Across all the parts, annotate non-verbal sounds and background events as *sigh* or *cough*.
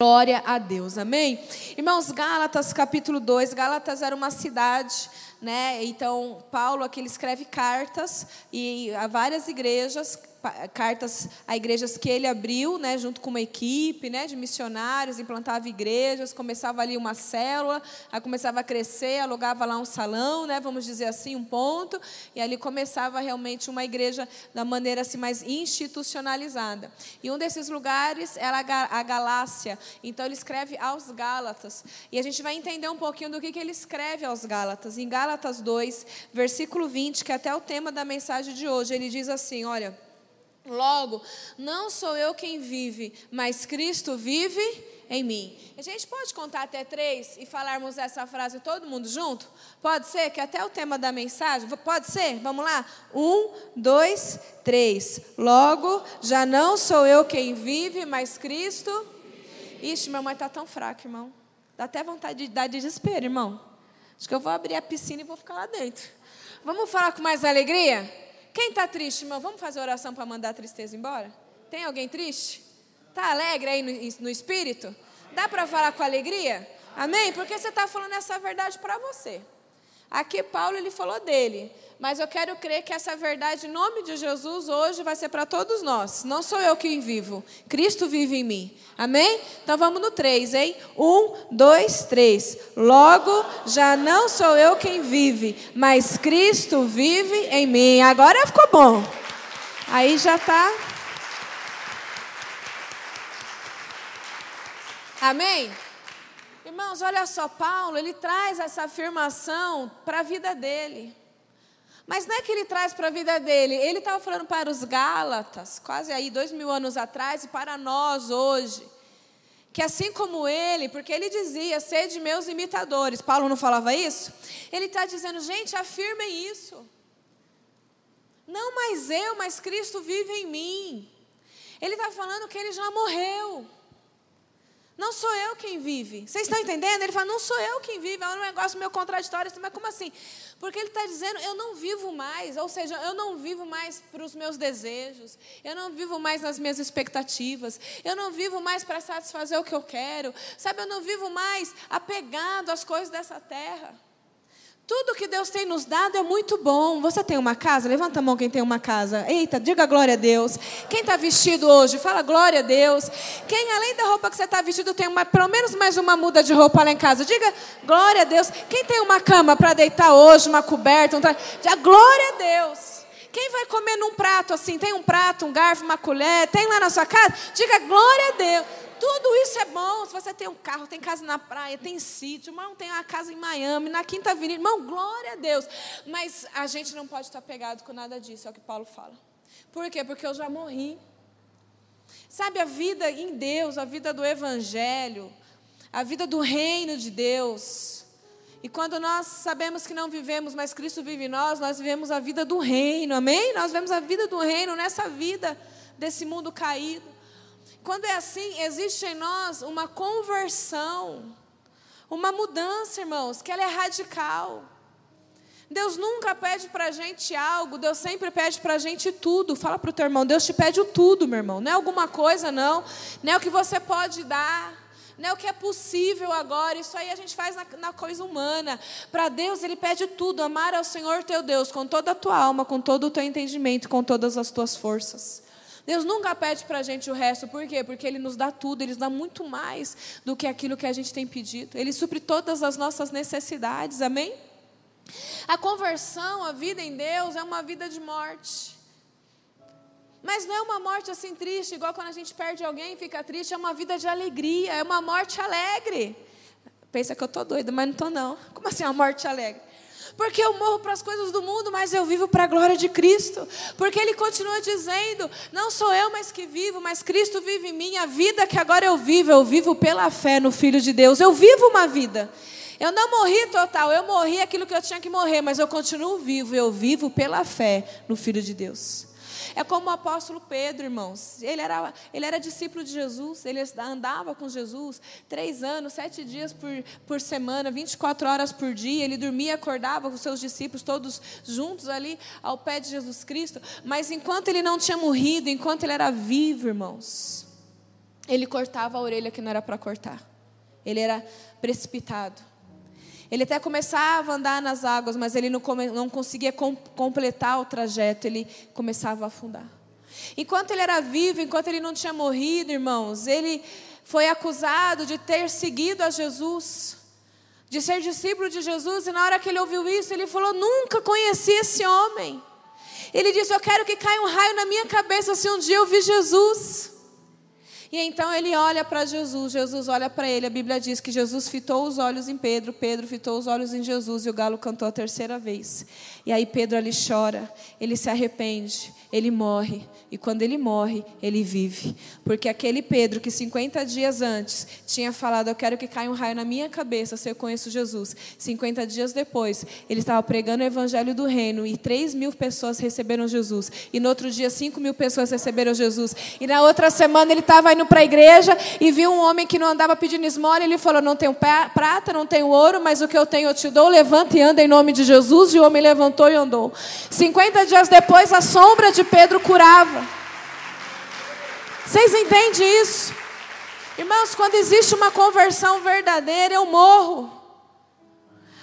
Glória a Deus, amém? Irmãos, Gálatas capítulo 2, Gálatas era uma cidade né? Então, Paulo aqui ele escreve cartas e a várias igrejas, cartas a igrejas que ele abriu, né, junto com uma equipe, né, de missionários, implantava igrejas, começava ali uma célula, aí começava a crescer, alugava lá um salão, né, vamos dizer assim, um ponto, e ali começava realmente uma igreja da maneira assim mais institucionalizada. E um desses lugares era a Galácia. Então ele escreve aos Gálatas. E a gente vai entender um pouquinho do que, que ele escreve aos Gálatas. Em Gálatas 2, versículo 20, que é até o tema da mensagem de hoje, ele diz assim: olha. Logo, não sou eu quem vive, mas Cristo vive em mim. A gente pode contar até três e falarmos essa frase todo mundo junto? Pode ser que até o tema da mensagem? Pode ser? Vamos lá? Um, dois, três. Logo, já não sou eu quem vive, mas Cristo. Ixi, minha mãe está tão fraca, irmão. Dá até vontade de dar desespero, irmão. Acho que eu vou abrir a piscina e vou ficar lá dentro. Vamos falar com mais alegria? Quem está triste, irmão? Vamos fazer oração para mandar a tristeza embora? Tem alguém triste? Está alegre aí no, no espírito? Dá para falar com alegria? Amém? Porque você está falando essa verdade para você. Aqui Paulo ele falou dele, mas eu quero crer que essa verdade em nome de Jesus hoje vai ser para todos nós. Não sou eu quem vivo, Cristo vive em mim. Amém? Então vamos no três, hein? Um, dois, três. Logo, já não sou eu quem vive, mas Cristo vive em mim. Agora ficou bom. Aí já está. Amém? Irmãos, olha só, Paulo, ele traz essa afirmação para a vida dele. Mas não é que ele traz para a vida dele, ele estava falando para os Gálatas, quase aí dois mil anos atrás, e para nós hoje. Que assim como ele, porque ele dizia, sede meus imitadores, Paulo não falava isso? Ele está dizendo, gente, afirmem isso. Não mais eu, mas Cristo vive em mim. Ele está falando que ele já morreu. Não sou eu quem vive. Vocês estão entendendo? Ele fala, não sou eu quem vive. É um negócio meio contraditório. Assim, mas como assim? Porque ele está dizendo, eu não vivo mais. Ou seja, eu não vivo mais para os meus desejos. Eu não vivo mais nas minhas expectativas. Eu não vivo mais para satisfazer o que eu quero. Sabe, eu não vivo mais apegado às coisas dessa terra. Tudo que Deus tem nos dado é muito bom. Você tem uma casa? Levanta a mão quem tem uma casa. Eita, diga glória a Deus. Quem está vestido hoje? Fala glória a Deus. Quem, além da roupa que você está vestido, tem uma, pelo menos mais uma muda de roupa lá em casa? Diga glória a Deus. Quem tem uma cama para deitar hoje, uma coberta? Um tra... Diga glória a Deus. Quem vai comer num prato assim? Tem um prato, um garfo, uma colher? Tem lá na sua casa? Diga glória a Deus. Tudo isso é bom. Se você tem um carro, tem casa na praia, tem sítio, irmão, tem uma casa em Miami, na Quinta Avenida. Irmão, glória a Deus. Mas a gente não pode estar pegado com nada disso, é o que Paulo fala. Por quê? Porque eu já morri. Sabe, a vida em Deus, a vida do Evangelho, a vida do reino de Deus. E quando nós sabemos que não vivemos, mas Cristo vive em nós, nós vivemos a vida do reino, amém? Nós vivemos a vida do reino nessa vida desse mundo caído. Quando é assim, existe em nós uma conversão, uma mudança, irmãos, que ela é radical. Deus nunca pede para a gente algo, Deus sempre pede para a gente tudo. Fala para o teu irmão, Deus te pede o tudo, meu irmão. Não é alguma coisa, não. Não é o que você pode dar. Não é o que é possível agora. Isso aí a gente faz na, na coisa humana. Para Deus, Ele pede tudo. Amar ao Senhor teu Deus com toda a tua alma, com todo o teu entendimento, com todas as tuas forças. Deus nunca pede para a gente o resto, por quê? Porque Ele nos dá tudo, Ele nos dá muito mais do que aquilo que a gente tem pedido. Ele supre todas as nossas necessidades, amém? A conversão, a vida em Deus, é uma vida de morte. Mas não é uma morte assim triste, igual quando a gente perde alguém e fica triste, é uma vida de alegria, é uma morte alegre. Pensa que eu estou doida, mas não estou não. Como assim uma morte alegre? Porque eu morro para as coisas do mundo, mas eu vivo para a glória de Cristo. Porque Ele continua dizendo: Não sou eu mais que vivo, mas Cristo vive em mim. A vida que agora eu vivo, eu vivo pela fé no Filho de Deus. Eu vivo uma vida. Eu não morri total, eu morri aquilo que eu tinha que morrer, mas eu continuo vivo. Eu vivo pela fé no Filho de Deus. É como o apóstolo Pedro, irmãos. Ele era, ele era discípulo de Jesus, ele andava com Jesus três anos, sete dias por, por semana, 24 horas por dia. Ele dormia acordava com seus discípulos, todos juntos ali ao pé de Jesus Cristo. Mas enquanto ele não tinha morrido, enquanto ele era vivo, irmãos, ele cortava a orelha que não era para cortar. Ele era precipitado. Ele até começava a andar nas águas, mas ele não, não conseguia com, completar o trajeto, ele começava a afundar. Enquanto ele era vivo, enquanto ele não tinha morrido, irmãos, ele foi acusado de ter seguido a Jesus, de ser discípulo de Jesus, e na hora que ele ouviu isso, ele falou: Nunca conheci esse homem. Ele disse: Eu quero que caia um raio na minha cabeça se um dia eu vi Jesus. E então ele olha para Jesus, Jesus olha para ele. A Bíblia diz que Jesus fitou os olhos em Pedro, Pedro fitou os olhos em Jesus e o galo cantou a terceira vez. E aí Pedro ali chora, ele se arrepende, ele morre. E quando ele morre, ele vive. Porque aquele Pedro que 50 dias antes tinha falado: Eu quero que caia um raio na minha cabeça se eu conheço Jesus. 50 dias depois, ele estava pregando o evangelho do reino e 3 mil pessoas receberam Jesus. E no outro dia, 5 mil pessoas receberam Jesus. E na outra semana, ele estava indo para a igreja e viu um homem que não andava pedindo esmola. E ele falou: Não tenho prata, não tenho ouro, mas o que eu tenho eu te dou. Levanta e anda em nome de Jesus. E o homem levantou e andou. 50 dias depois, a sombra de Pedro curava. Vocês entendem isso? Irmãos, quando existe uma conversão verdadeira, eu morro.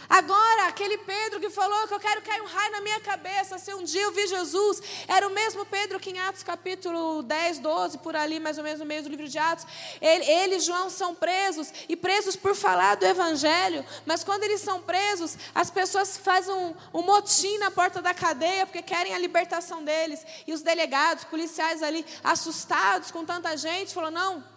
Agora, aquele Pedro que falou que eu quero cair um raio na minha cabeça, se um dia eu vi Jesus, era o mesmo Pedro que em Atos capítulo 10, 12, por ali, mais ou menos no meio do livro de Atos, ele, ele e João são presos, e presos por falar do Evangelho, mas quando eles são presos, as pessoas fazem um, um motim na porta da cadeia, porque querem a libertação deles, e os delegados, policiais ali, assustados com tanta gente, falam, não,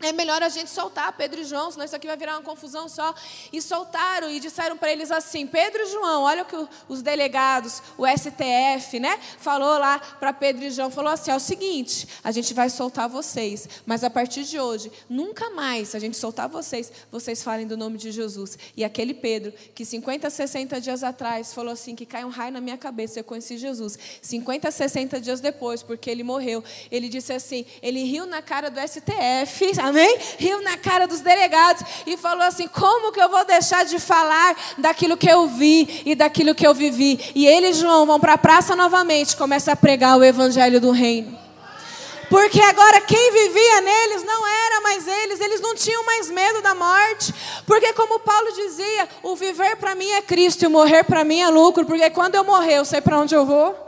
é melhor a gente soltar Pedro e João, senão isso aqui vai virar uma confusão só. E soltaram e disseram para eles assim: Pedro e João, olha o que os delegados, o STF, né, falou lá para Pedro e João: falou assim: é o seguinte, a gente vai soltar vocês, mas a partir de hoje, nunca mais, a gente soltar vocês, vocês falem do nome de Jesus. E aquele Pedro, que 50, 60 dias atrás falou assim: que cai um raio na minha cabeça, eu conheci Jesus. 50, 60 dias depois, porque ele morreu, ele disse assim: ele riu na cara do STF amém? Riu na cara dos delegados e falou assim: como que eu vou deixar de falar daquilo que eu vi e daquilo que eu vivi? E ele e João vão para a praça novamente começam a pregar o evangelho do reino. Porque agora quem vivia neles não era mais eles, eles não tinham mais medo da morte. Porque, como Paulo dizia, o viver para mim é Cristo e o morrer para mim é lucro. Porque quando eu morrer, eu sei para onde eu vou.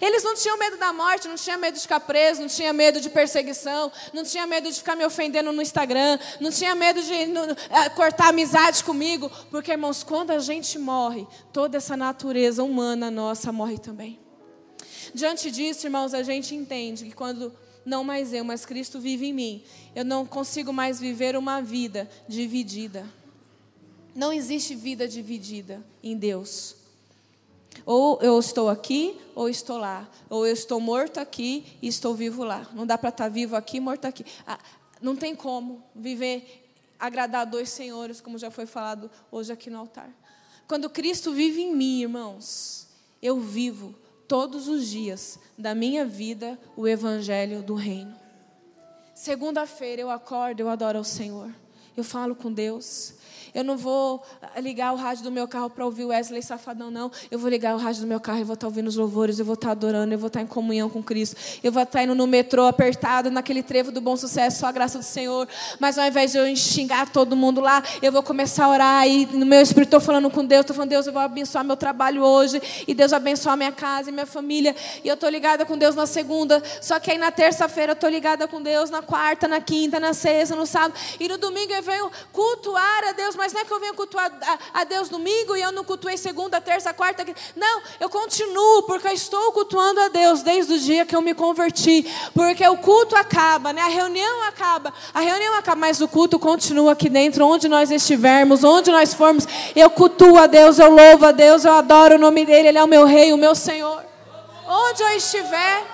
Eles não tinham medo da morte, não tinham medo de ficar preso, não tinham medo de perseguição, não tinham medo de ficar me ofendendo no Instagram, não tinham medo de é, cortar amizade comigo, porque, irmãos, quando a gente morre, toda essa natureza humana nossa morre também. Diante disso, irmãos, a gente entende que quando não mais eu, mas Cristo vive em mim, eu não consigo mais viver uma vida dividida. Não existe vida dividida em Deus. Ou eu estou aqui, ou estou lá. Ou eu estou morto aqui e estou vivo lá. Não dá para estar vivo aqui, morto aqui. Ah, não tem como viver, agradar dois senhores, como já foi falado hoje aqui no altar. Quando Cristo vive em mim, irmãos, eu vivo todos os dias da minha vida o evangelho do reino. Segunda-feira eu acordo, eu adoro ao Senhor. Eu falo com Deus. Eu não vou ah, ligar o rádio do meu carro para ouvir Wesley Safadão, não. Eu vou ligar o rádio do meu carro e vou estar tá ouvindo os louvores, eu vou estar tá adorando, eu vou estar tá em comunhão com Cristo. Eu vou estar indo no metrô apertado, naquele trevo do bom sucesso, só a graça do Senhor. Mas ao invés de eu xingar todo mundo lá, eu vou começar a orar e no meu espírito estou falando com Deus, estou falando, Deus, eu vou abençoar meu trabalho hoje, e Deus abençoar minha casa e minha família. E eu estou ligada com Deus na segunda, só que aí na terça-feira eu estou ligada com Deus, na quarta, na quinta, na sexta, no sábado. E no domingo eu venho cultuar a Deus, mas não é que eu venho cultuar a, a Deus domingo e eu não cultuei segunda, terça, quarta. Não, eu continuo, porque eu estou cultuando a Deus desde o dia que eu me converti. Porque o culto acaba, né? a reunião acaba, a reunião acaba, mas o culto continua aqui dentro, onde nós estivermos, onde nós formos. Eu cultuo a Deus, eu louvo a Deus, eu adoro o nome dEle, Ele é o meu Rei, o meu Senhor. Onde eu estiver,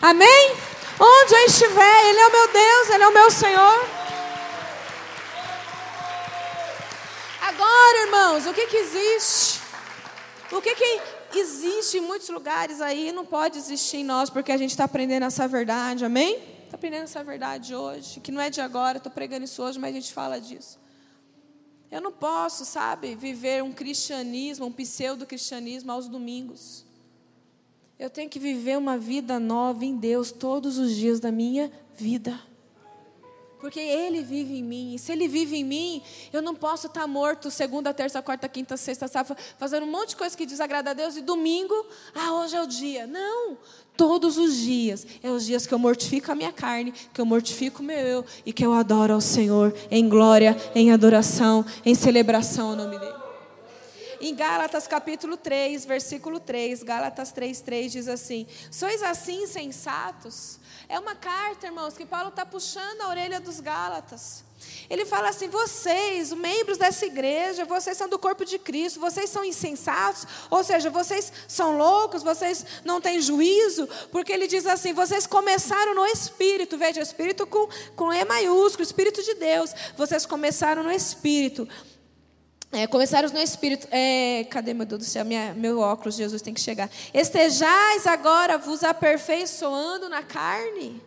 amém? Onde eu estiver, Ele é o meu Deus, Ele é o meu Senhor. Agora, irmãos, o que, que existe? O que, que existe em muitos lugares aí não pode existir em nós, porque a gente está aprendendo essa verdade, amém? Está aprendendo essa verdade hoje, que não é de agora, estou pregando isso hoje, mas a gente fala disso. Eu não posso, sabe, viver um cristianismo, um pseudo-cristianismo aos domingos. Eu tenho que viver uma vida nova em Deus todos os dias da minha vida. Porque Ele vive em mim. E se Ele vive em mim, eu não posso estar morto segunda, terça, quarta, quinta, sexta, sábado, fazendo um monte de coisa que desagrada a Deus e domingo, ah, hoje é o dia. Não, todos os dias. É os dias que eu mortifico a minha carne, que eu mortifico o meu eu e que eu adoro ao Senhor em glória, em adoração, em celebração ao nome dEle. Em Gálatas capítulo 3, versículo 3, Gálatas 3, 3 diz assim: Sois assim insensatos? É uma carta, irmãos, que Paulo está puxando a orelha dos Gálatas. Ele fala assim: vocês, membros dessa igreja, vocês são do corpo de Cristo, vocês são insensatos, ou seja, vocês são loucos, vocês não têm juízo, porque ele diz assim: vocês começaram no Espírito, veja, Espírito com, com E maiúsculo, Espírito de Deus, vocês começaram no Espírito. É, começaram no Espírito. É, cadê, meu Deus do céu? Minha, meu óculos, Jesus tem que chegar. Estejais agora vos aperfeiçoando na carne.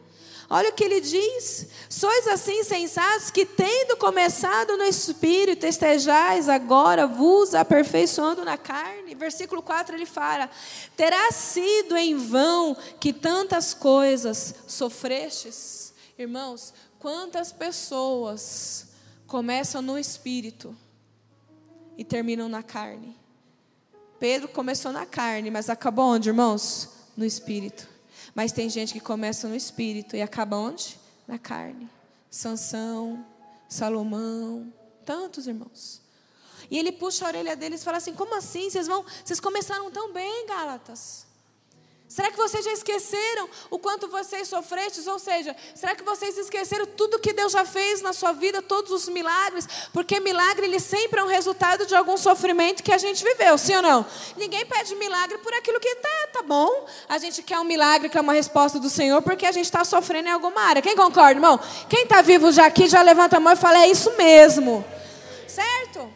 Olha o que ele diz. Sois assim sensatos que, tendo começado no Espírito, estejais agora vos aperfeiçoando na carne. Versículo 4 ele fala: Terá sido em vão que tantas coisas sofrestes. Irmãos, quantas pessoas começam no Espírito e terminam na carne. Pedro começou na carne, mas acabou onde, irmãos? No espírito. Mas tem gente que começa no espírito e acaba onde? Na carne. Sansão, Salomão, tantos irmãos. E ele puxa a orelha deles e fala assim: "Como assim? Vocês vão, vocês começaram tão bem, Gálatas. Será que vocês já esqueceram o quanto vocês sofrestes? Ou seja, será que vocês esqueceram tudo que Deus já fez na sua vida, todos os milagres? Porque milagre ele sempre é um resultado de algum sofrimento que a gente viveu, sim ou não? Ninguém pede milagre por aquilo que tá, tá bom. A gente quer um milagre, quer uma resposta do Senhor, porque a gente está sofrendo em alguma área. Quem concorda, irmão? Quem está vivo já aqui, já levanta a mão e fala: é isso mesmo. Certo?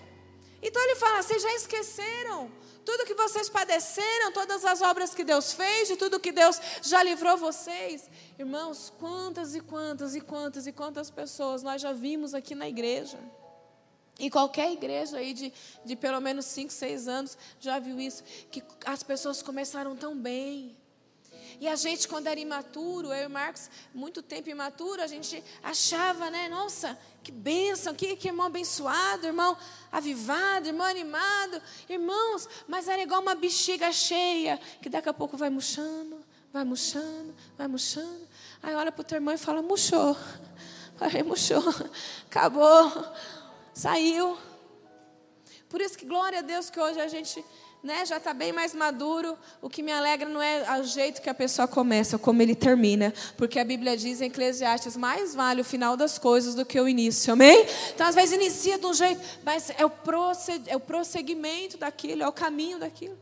Então ele fala: vocês já esqueceram tudo que vocês padeceram, todas as obras que Deus fez, de tudo que Deus já livrou vocês. Irmãos, quantas e quantas e quantas e quantas pessoas nós já vimos aqui na igreja. E qualquer igreja aí de, de pelo menos 5, 6 anos já viu isso, que as pessoas começaram tão bem. E a gente, quando era imaturo, eu e Marcos, muito tempo imaturo, a gente achava, né? Nossa, que bênção, que, que irmão abençoado, irmão avivado, irmão animado. Irmãos, mas era igual uma bexiga cheia, que daqui a pouco vai murchando, vai murchando, vai murchando. Aí olha para o teu irmão e fala: murchou. *laughs* Falei, murchou, *laughs* acabou, saiu. Por isso que glória a Deus que hoje a gente né, já está bem mais maduro. O que me alegra não é o jeito que a pessoa começa, como ele termina. Porque a Bíblia diz em Eclesiastes: mais vale o final das coisas do que o início, amém? Então, às vezes, inicia de um jeito, mas é o, é o prosseguimento daquilo, é o caminho daquilo.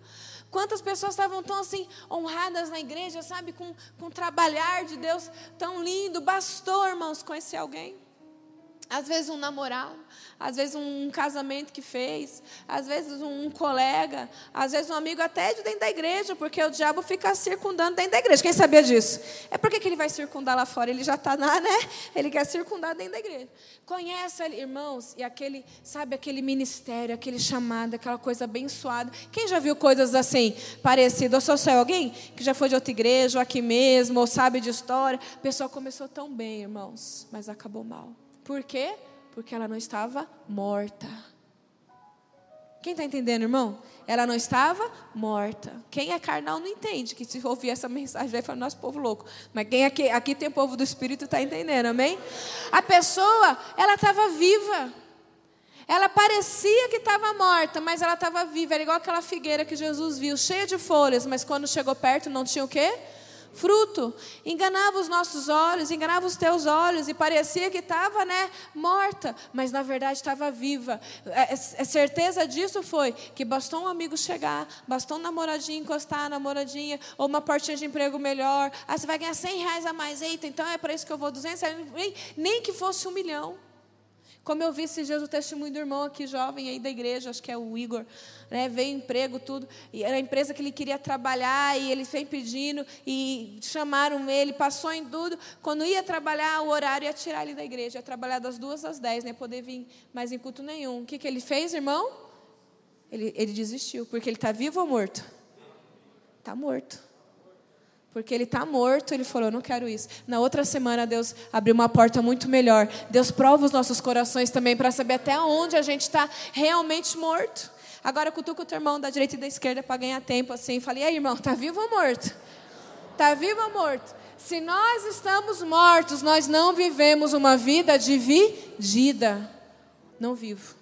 Quantas pessoas estavam tão assim honradas na igreja, sabe, com, com o trabalhar de Deus tão lindo. Bastou, irmãos, conhecer alguém. Às vezes um namorado, às vezes um casamento que fez, às vezes um colega, às vezes um amigo até de dentro da igreja, porque o diabo fica circundando dentro da igreja. Quem sabia disso? É porque que ele vai circundar lá fora? Ele já está lá, né? Ele quer circundar dentro da igreja. Conhece, irmãos, e aquele, sabe, aquele ministério, aquele chamado, aquela coisa abençoada. Quem já viu coisas assim, parecidas? Ou só alguém que já foi de outra igreja, ou aqui mesmo, ou sabe de história? A pessoa começou tão bem, irmãos, mas acabou mal. Por quê? Porque ela não estava morta. Quem está entendendo, irmão? Ela não estava morta. Quem é carnal não entende, que se ouvir essa mensagem vai falar, nosso povo louco. Mas quem aqui, aqui tem povo do Espírito está entendendo, amém? A pessoa, ela estava viva. Ela parecia que estava morta, mas ela estava viva. Era igual aquela figueira que Jesus viu, cheia de folhas, mas quando chegou perto não tinha o quê? Fruto. Enganava os nossos olhos, enganava os teus olhos e parecia que estava, né, morta, mas na verdade estava viva. A é, é, é certeza disso foi que bastou um amigo chegar, bastou um namoradinho encostar, namoradinha, ou uma portinha de emprego melhor. Ah, você vai ganhar 100 reais a mais. Eita, então é para isso que eu vou 200 nem, nem que fosse um milhão. Como eu vi esses dias o testemunho do irmão aqui, jovem aí da igreja, acho que é o Igor, né, veio emprego, tudo, e era a empresa que ele queria trabalhar, e ele vem pedindo, e chamaram ele, passou em tudo. Quando ia trabalhar, o horário ia tirar ele da igreja, ia trabalhar das duas às dez, nem poder vir mais em culto nenhum. O que, que ele fez, irmão? Ele, ele desistiu, porque ele está vivo ou morto? Está morto. Porque ele está morto, ele falou, não quero isso. Na outra semana, Deus abriu uma porta muito melhor. Deus prova os nossos corações também para saber até onde a gente está realmente morto. Agora cutuca o teu irmão da direita e da esquerda para ganhar tempo assim. Falei, e aí, irmão, está vivo ou morto? Está vivo ou morto? Se nós estamos mortos, nós não vivemos uma vida dividida. Não vivo.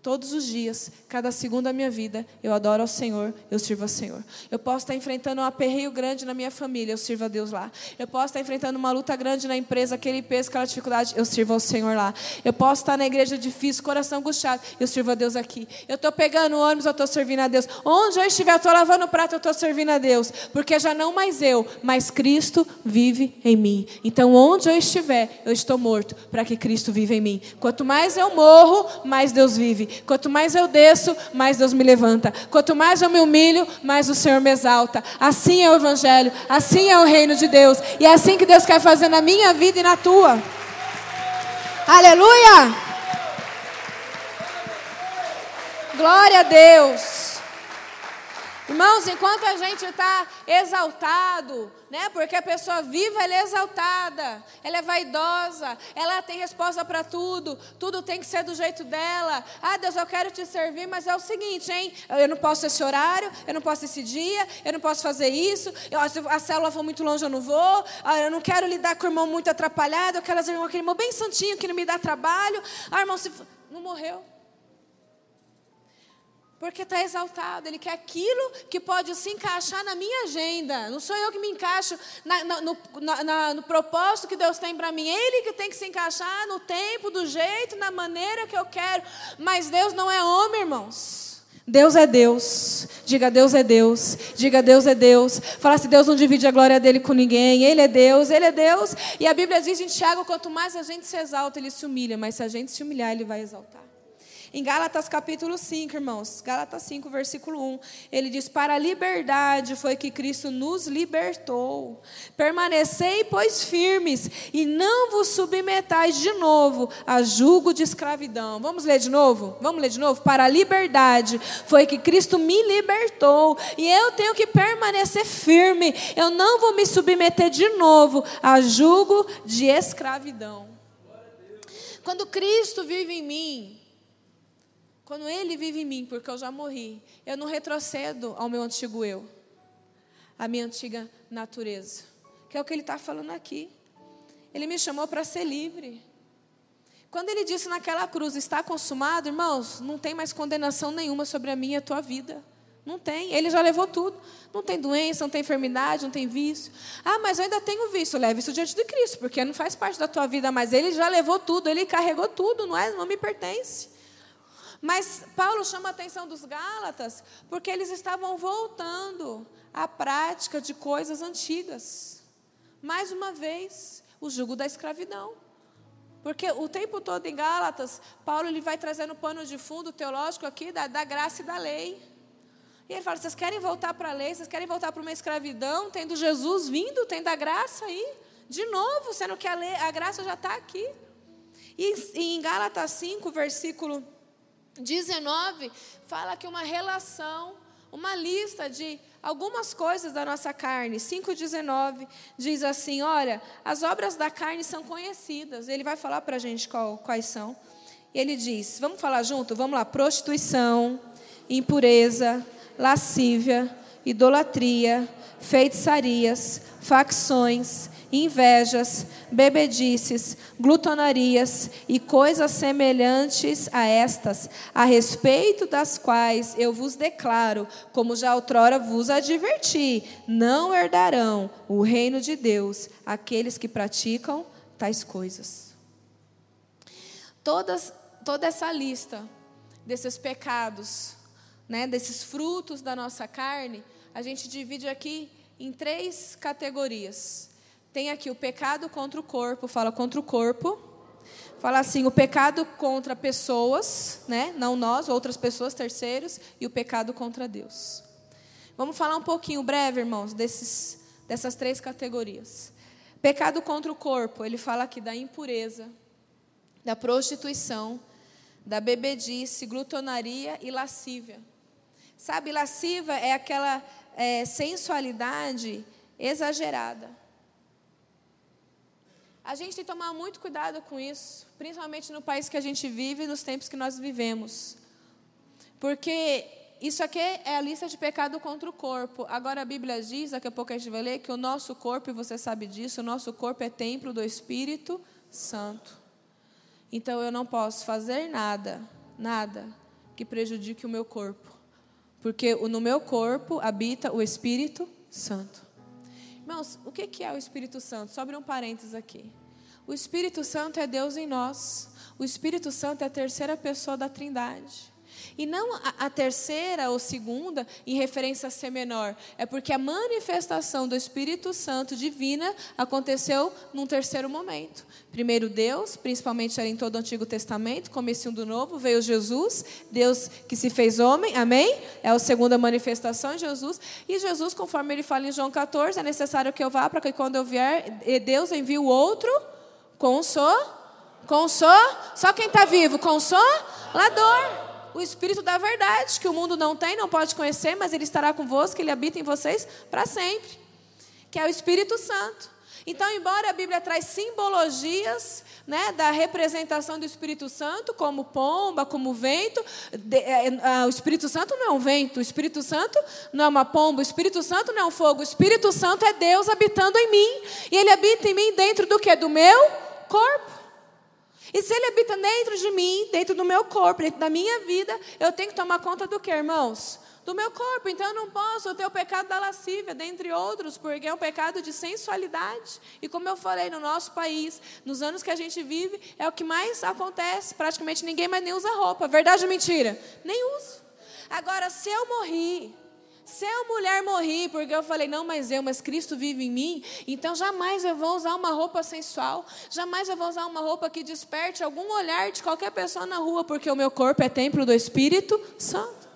Todos os dias, cada segundo da minha vida, eu adoro ao Senhor, eu sirvo ao Senhor. Eu posso estar enfrentando um aperreio grande na minha família, eu sirvo a Deus lá. Eu posso estar enfrentando uma luta grande na empresa, aquele peso, aquela dificuldade, eu sirvo ao Senhor lá. Eu posso estar na igreja difícil, coração angustiado, eu sirvo a Deus aqui. Eu estou pegando ônibus, eu estou servindo a Deus. Onde eu estiver, eu estou lavando o prato, eu estou servindo a Deus. Porque já não mais eu, mas Cristo vive em mim. Então, onde eu estiver, eu estou morto para que Cristo viva em mim. Quanto mais eu morro, mais Deus vive. Quanto mais eu desço, mais Deus me levanta. Quanto mais eu me humilho, mais o Senhor me exalta. Assim é o Evangelho, assim é o reino de Deus. E é assim que Deus quer fazer na minha vida e na tua. Aleluia! Glória a Deus. Irmãos, enquanto a gente está exaltado, né? Porque a pessoa viva ela é exaltada, ela é vaidosa, ela tem resposta para tudo, tudo tem que ser do jeito dela. Ah, Deus, eu quero te servir, mas é o seguinte, hein? Eu não posso esse horário, eu não posso esse dia, eu não posso fazer isso. Eu, se a célula for muito longe, eu não vou. Ah, eu não quero lidar com o irmão muito atrapalhado, eu quero com aquele irmão bem santinho que não me dá trabalho. Ah, irmão, se não morreu. Porque está exaltado, ele quer aquilo que pode se encaixar na minha agenda. Não sou eu que me encaixo na, na, no, na, no propósito que Deus tem para mim. Ele que tem que se encaixar no tempo, do jeito, na maneira que eu quero. Mas Deus não é homem, irmãos. Deus é Deus. Diga Deus é Deus. Diga Deus é Deus. Fala se Deus não divide a glória dele com ninguém. Ele é Deus, ele é Deus. E a Bíblia diz em Tiago: quanto mais a gente se exalta, ele se humilha. Mas se a gente se humilhar, ele vai exaltar. Em Gálatas capítulo 5, irmãos, Gálatas 5, versículo 1, ele diz: Para a liberdade foi que Cristo nos libertou. Permanecei, pois, firmes, e não vos submetais de novo a julgo de escravidão. Vamos ler de novo? Vamos ler de novo? Para a liberdade foi que Cristo me libertou, e eu tenho que permanecer firme. Eu não vou me submeter de novo a julgo de escravidão. Quando Cristo vive em mim, quando Ele vive em mim, porque eu já morri, eu não retrocedo ao meu antigo eu, à minha antiga natureza, que é o que Ele está falando aqui. Ele me chamou para ser livre. Quando Ele disse naquela cruz, está consumado, irmãos, não tem mais condenação nenhuma sobre a minha e a tua vida. Não tem, ele já levou tudo. Não tem doença, não tem enfermidade, não tem vício. Ah, mas eu ainda tenho vício. Leve isso diante de Cristo, porque não faz parte da tua vida, mas ele já levou tudo, ele carregou tudo, não é? Não me pertence. Mas Paulo chama a atenção dos Gálatas porque eles estavam voltando à prática de coisas antigas. Mais uma vez, o jugo da escravidão. Porque o tempo todo em Gálatas, Paulo ele vai trazendo pano de fundo teológico aqui da, da graça e da lei. E ele fala: vocês querem voltar para a lei, vocês querem voltar para uma escravidão, tendo Jesus vindo, tendo a graça aí, de novo, sendo que a, lei, a graça já está aqui. E, e em Gálatas 5, versículo 19 fala que uma relação, uma lista de algumas coisas da nossa carne. 5,19 diz assim: Olha, as obras da carne são conhecidas. Ele vai falar para a gente qual, quais são. Ele diz: Vamos falar junto? Vamos lá: prostituição, impureza, lascívia, idolatria, feitiçarias, facções invejas, bebedices, glutonarias e coisas semelhantes a estas, a respeito das quais eu vos declaro, como já outrora vos adverti, não herdarão o reino de Deus aqueles que praticam tais coisas. Todas, toda essa lista desses pecados, né, desses frutos da nossa carne, a gente divide aqui em três categorias. Tem aqui o pecado contra o corpo, fala contra o corpo. Fala assim, o pecado contra pessoas, né? Não nós, outras pessoas, terceiros, e o pecado contra Deus. Vamos falar um pouquinho breve, irmãos, desses, dessas três categorias. Pecado contra o corpo, ele fala aqui da impureza, da prostituição, da bebedice, glutonaria e lascívia. Sabe, lascívia é aquela é, sensualidade exagerada. A gente tem que tomar muito cuidado com isso, principalmente no país que a gente vive e nos tempos que nós vivemos. Porque isso aqui é a lista de pecado contra o corpo. Agora a Bíblia diz, daqui a pouco a gente vai ler, que o nosso corpo, e você sabe disso, o nosso corpo é templo do Espírito Santo. Então eu não posso fazer nada, nada que prejudique o meu corpo. Porque no meu corpo habita o Espírito Santo. Irmãos, o que é o Espírito Santo? Abrir um parênteses aqui. O Espírito Santo é Deus em nós. O Espírito Santo é a terceira pessoa da Trindade. E não a, a, terceira ou segunda em referência a ser menor. É porque a manifestação do Espírito Santo divina aconteceu num terceiro momento. Primeiro Deus, principalmente em todo o Antigo Testamento, comecinho do Novo, veio Jesus, Deus que se fez homem, amém? É a segunda manifestação de Jesus. E Jesus, conforme ele fala em João 14, é necessário que eu vá para que quando eu vier, Deus envie o outro consor, consor, só quem está vivo, consolador o Espírito da verdade, que o mundo não tem, não pode conhecer, mas ele estará convosco, ele habita em vocês para sempre, que é o Espírito Santo. Então, embora a Bíblia traz simbologias né, da representação do Espírito Santo, como pomba, como vento, de, é, o Espírito Santo não é um vento, o Espírito Santo não é uma pomba, o Espírito Santo não é um fogo, o Espírito Santo é Deus habitando em mim, e ele habita em mim dentro do que? Do meu corpo. E se ele habita dentro de mim, dentro do meu corpo, dentro da minha vida, eu tenho que tomar conta do que, irmãos? Do meu corpo. Então eu não posso ter o pecado da lascívia, dentre outros, porque é um pecado de sensualidade. E como eu falei, no nosso país, nos anos que a gente vive, é o que mais acontece. Praticamente ninguém mais nem usa roupa. Verdade ou mentira? Nem uso. Agora, se eu morri, se eu mulher morri, porque eu falei, não, mas eu, mas Cristo vive em mim, então jamais eu vou usar uma roupa sensual, jamais eu vou usar uma roupa que desperte algum olhar de qualquer pessoa na rua, porque o meu corpo é templo do Espírito Santo.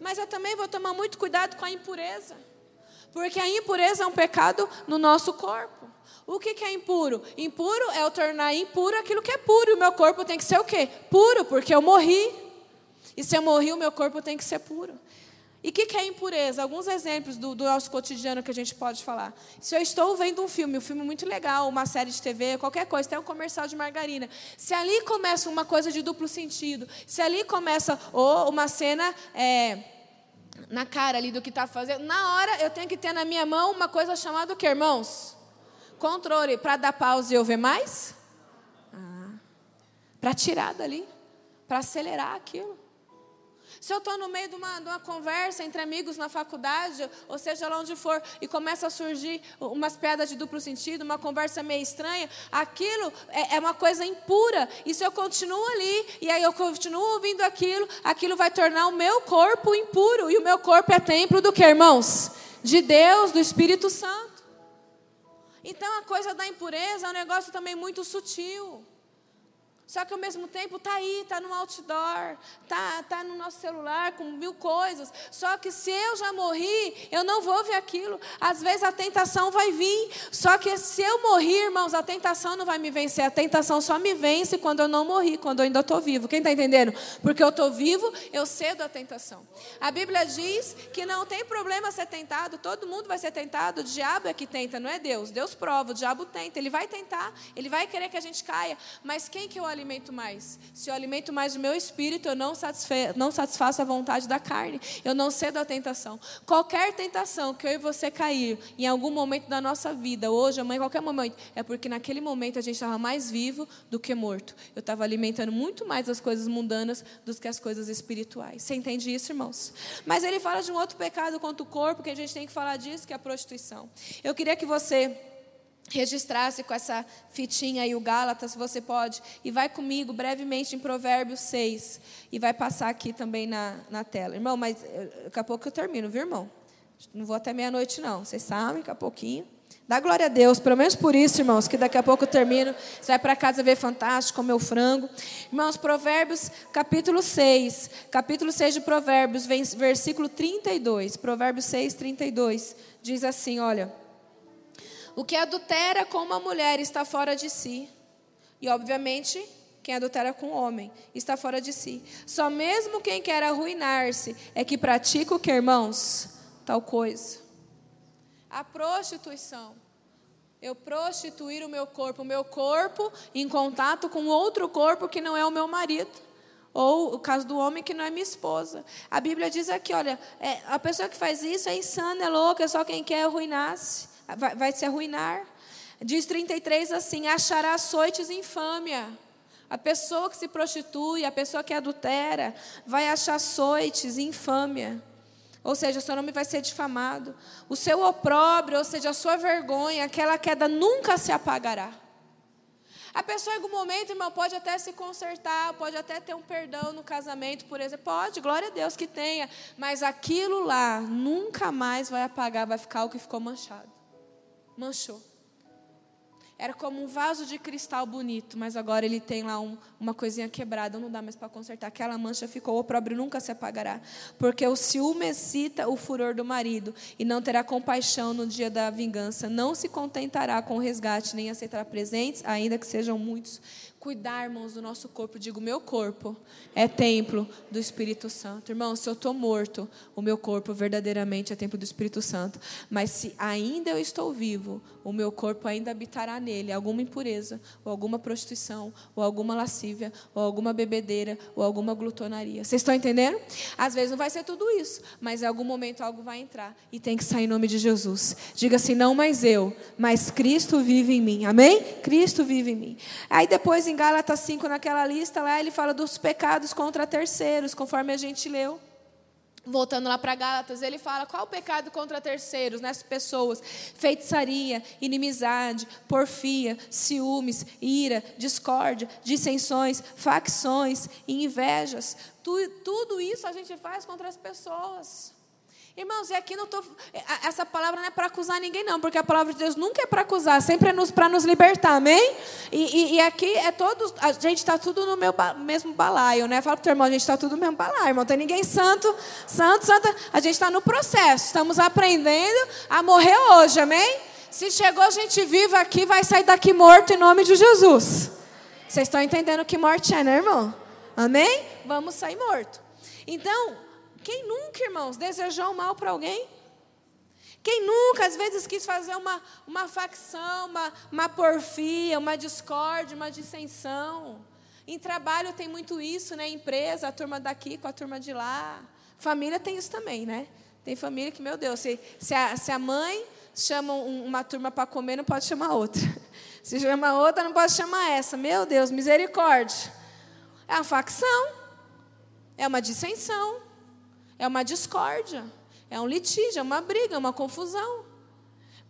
Mas eu também vou tomar muito cuidado com a impureza, porque a impureza é um pecado no nosso corpo. O que, é impuro? Impuro é eu tornar impuro aquilo que é puro, e o meu corpo tem que ser o quê? Puro, porque eu morri. E se eu morri, o meu corpo tem que ser puro. E o que, que, é impureza? Alguns exemplos do, do, nosso cotidiano que a gente pode falar. Se eu estou vendo um filme, um filme muito legal, uma série de TV, qualquer coisa, tem um comercial de margarina. Se ali começa uma coisa de duplo sentido, se ali começa ou uma cena é, na cara ali do que está fazendo, na hora eu tenho que ter na minha mão uma coisa chamada o que, irmãos? Controle. Para dar pausa e eu ver mais? Ah, para tirar dali. Para acelerar aquilo. Se eu estou no meio de uma, de uma conversa entre amigos na faculdade, ou seja lá onde for, e começa a surgir umas pedras de duplo sentido, uma conversa meio estranha, aquilo é, é uma coisa impura. E se eu continuo ali, e aí eu continuo ouvindo aquilo, aquilo vai tornar o meu corpo impuro. E o meu corpo é templo do que, irmãos? De Deus, do Espírito Santo. Então a coisa da impureza é um negócio também muito sutil. Só que ao mesmo tempo está aí, está no outdoor, está tá no nosso celular com mil coisas. Só que se eu já morri, eu não vou ver aquilo. Às vezes a tentação vai vir. Só que se eu morrer, irmãos, a tentação não vai me vencer. A tentação só me vence quando eu não morri, quando eu ainda estou vivo. Quem está entendendo? Porque eu estou vivo, eu cedo a tentação. A Bíblia diz que não tem problema ser tentado, todo mundo vai ser tentado. O diabo é que tenta, não é Deus. Deus prova, o diabo tenta. Ele vai tentar, ele vai querer que a gente caia. Mas quem que eu alimento mais? Se eu alimento mais o meu espírito, eu não, não satisfaço a vontade da carne. Eu não cedo à tentação. Qualquer tentação que eu e você cair em algum momento da nossa vida, hoje, amanhã, qualquer momento, é porque naquele momento a gente estava mais vivo do que morto. Eu estava alimentando muito mais as coisas mundanas do que as coisas espirituais. Você entende isso, irmãos? Mas ele fala de um outro pecado contra o corpo, que a gente tem que falar disso, que é a prostituição. Eu queria que você registrasse com essa fitinha aí o Gálatas, você pode, e vai comigo brevemente em Provérbios 6, e vai passar aqui também na, na tela. Irmão, mas eh, daqui a pouco eu termino, viu, irmão? Não vou até meia-noite, não. Vocês sabem, daqui a pouquinho. Dá glória a Deus, pelo menos por isso, irmãos, que daqui a pouco eu termino. Você vai para casa ver fantástico, comer o frango. Irmãos, Provérbios, capítulo 6. Capítulo 6 de Provérbios, versículo 32. Provérbios 6, 32. Diz assim: olha. O que adultera com uma mulher está fora de si. E, obviamente, quem adultera com o homem está fora de si. Só mesmo quem quer arruinar-se é que pratica o que, irmãos? Tal coisa. A prostituição. Eu prostituir o meu corpo, o meu corpo em contato com outro corpo que não é o meu marido. Ou o caso do homem que não é minha esposa. A Bíblia diz aqui: olha, é, a pessoa que faz isso é insana, é louca, é só quem quer arruinar-se, vai, vai se arruinar. Diz 33 assim: achará açoites infâmia. A pessoa que se prostitui, a pessoa que adultera, vai achar açoites infâmia. Ou seja, o seu nome vai ser difamado. O seu opróbrio, ou seja, a sua vergonha, aquela queda nunca se apagará. A pessoa em algum momento, irmão, pode até se consertar, pode até ter um perdão no casamento, por exemplo. Pode, glória a Deus que tenha. Mas aquilo lá nunca mais vai apagar, vai ficar o que ficou manchado. Manchou. Era como um vaso de cristal bonito, mas agora ele tem lá um, uma coisinha quebrada, não dá mais para consertar. Aquela mancha ficou, o próprio nunca se apagará. Porque o ciúme excita o furor do marido e não terá compaixão no dia da vingança. Não se contentará com o resgate, nem aceitará presentes, ainda que sejam muitos cuidar, irmãos, do nosso corpo. Digo, meu corpo é templo do Espírito Santo. Irmão, se eu estou morto, o meu corpo verdadeiramente é templo do Espírito Santo. Mas se ainda eu estou vivo, o meu corpo ainda habitará nele alguma impureza, ou alguma prostituição, ou alguma lascívia, ou alguma bebedeira, ou alguma glutonaria. Vocês estão entendendo? Às vezes não vai ser tudo isso, mas em algum momento algo vai entrar e tem que sair em nome de Jesus. Diga assim: não mais eu, mas Cristo vive em mim. Amém? Cristo vive em mim. Aí depois em Gálatas 5, naquela lista lá, ele fala dos pecados contra terceiros, conforme a gente leu. Voltando lá para Gálatas, ele fala qual o pecado contra terceiros, nessas pessoas: feitiçaria, inimizade, porfia, ciúmes, ira, discórdia, dissensões, facções invejas. tudo isso a gente faz contra as pessoas. Irmãos, e aqui não tô, é, essa palavra não é para acusar ninguém, não, porque a palavra de Deus nunca é para acusar, sempre é para nos libertar, amém? E, e, e, aqui é todos, a gente está tudo no meu mesmo balaio, né? Fala para o teu irmão, a gente está tudo no mesmo balaio, irmão. Tem ninguém santo, santo, santa. A gente está no processo, estamos aprendendo a morrer hoje, amém? Se chegou a gente viva aqui, vai sair daqui morto em nome de Jesus. Vocês estão entendendo que morte é, né, irmão? Amém? Vamos sair morto. Então, quem nunca, irmãos, desejou mal para alguém? Quem nunca, às vezes, quis fazer uma, uma facção, uma, uma porfia, uma discórdia, uma dissensão? Em trabalho tem muito isso, né? Empresa, a turma daqui com a turma de lá. Família tem isso também, né? Tem família que, meu Deus, se, se, a, se a mãe chama uma turma para comer, não pode chamar outra. *laughs* Se chama outra, não pode chamar essa. Meu Deus, misericórdia. É uma facção. É uma dissensão. É uma discórdia, é um litígio, é uma briga, é uma confusão.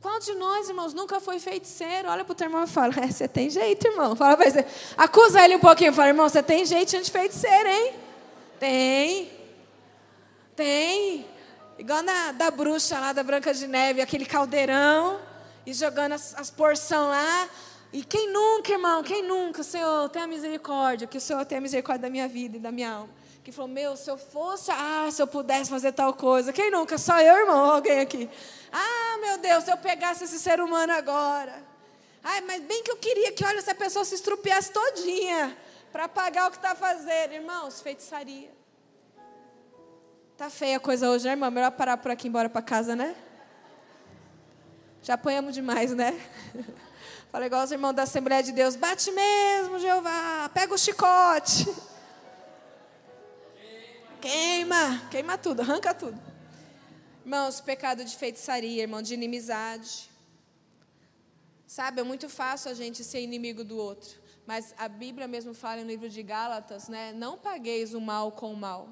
Qual de nós, irmãos, nunca foi feiticeiro? Olha para o teu irmão e fala: é, você tem jeito, irmão. Fala para ele, acusa ele um pouquinho. Fala, irmão, você tem jeito de feiticeiro, hein? Tem. Tem. Igual na, da bruxa lá da Branca de Neve, aquele caldeirão, e jogando as, as lá. E quem nunca, irmão, quem nunca, Senhor, tenha misericórdia, que o Senhor tenha misericórdia da minha vida e da minha alma que falou: Meu, se eu fosse, ah, se eu pudesse fazer tal coisa. Quem nunca? Só eu, irmão, alguém aqui. Ah, meu Deus, se eu pegasse esse ser humano agora. Ai, mas bem que eu queria que, olha, essa pessoa se estrupiasse todinha para pagar o que está fazendo. Irmãos, feitiçaria. Tá feia a coisa hoje, né, irmão? Melhor parar por aqui e embora para casa, né? Já apanhamos demais, né? *laughs* Falei igual os irmãos da Assembleia de Deus: bate mesmo, Jeová, pega o chicote. *laughs* Queima, queima tudo, arranca tudo. Irmãos, pecado de feitiçaria, irmão, de inimizade. Sabe, é muito fácil a gente ser inimigo do outro. Mas a Bíblia mesmo fala no livro de Gálatas, né? Não pagueis o mal com o mal.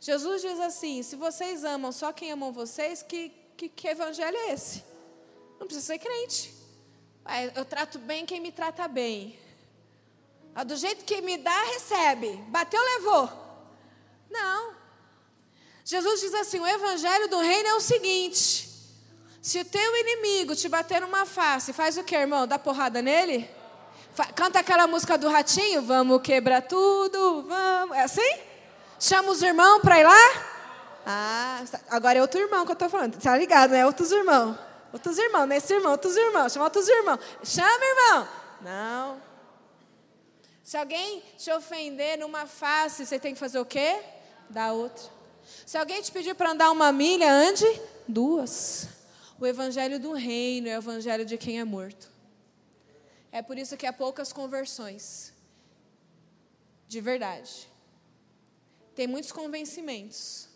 Jesus diz assim: se vocês amam só quem amam vocês, que, que, que evangelho é esse? Não precisa ser crente. Eu trato bem quem me trata bem. Ah, do jeito que me dá, recebe. Bateu, levou. Não. Jesus diz assim: o evangelho do reino é o seguinte: se o teu inimigo te bater numa face, faz o que, irmão? Dá porrada nele? Canta aquela música do ratinho, vamos quebrar tudo, vamos. É assim? Chama os irmãos para ir lá? Ah, agora é outro irmão que eu estou falando. Tá ligado, né? Outros irmãos. Outros irmãos, nesse irmão, outros irmãos. Chama outros irmãos. Chama, irmão. Não. Se alguém te ofender numa face, você tem que fazer o quê? Da outra. Se alguém te pedir para andar uma milha, ande duas. O evangelho do reino é o evangelho de quem é morto. É por isso que há poucas conversões. De verdade. Tem muitos convencimentos.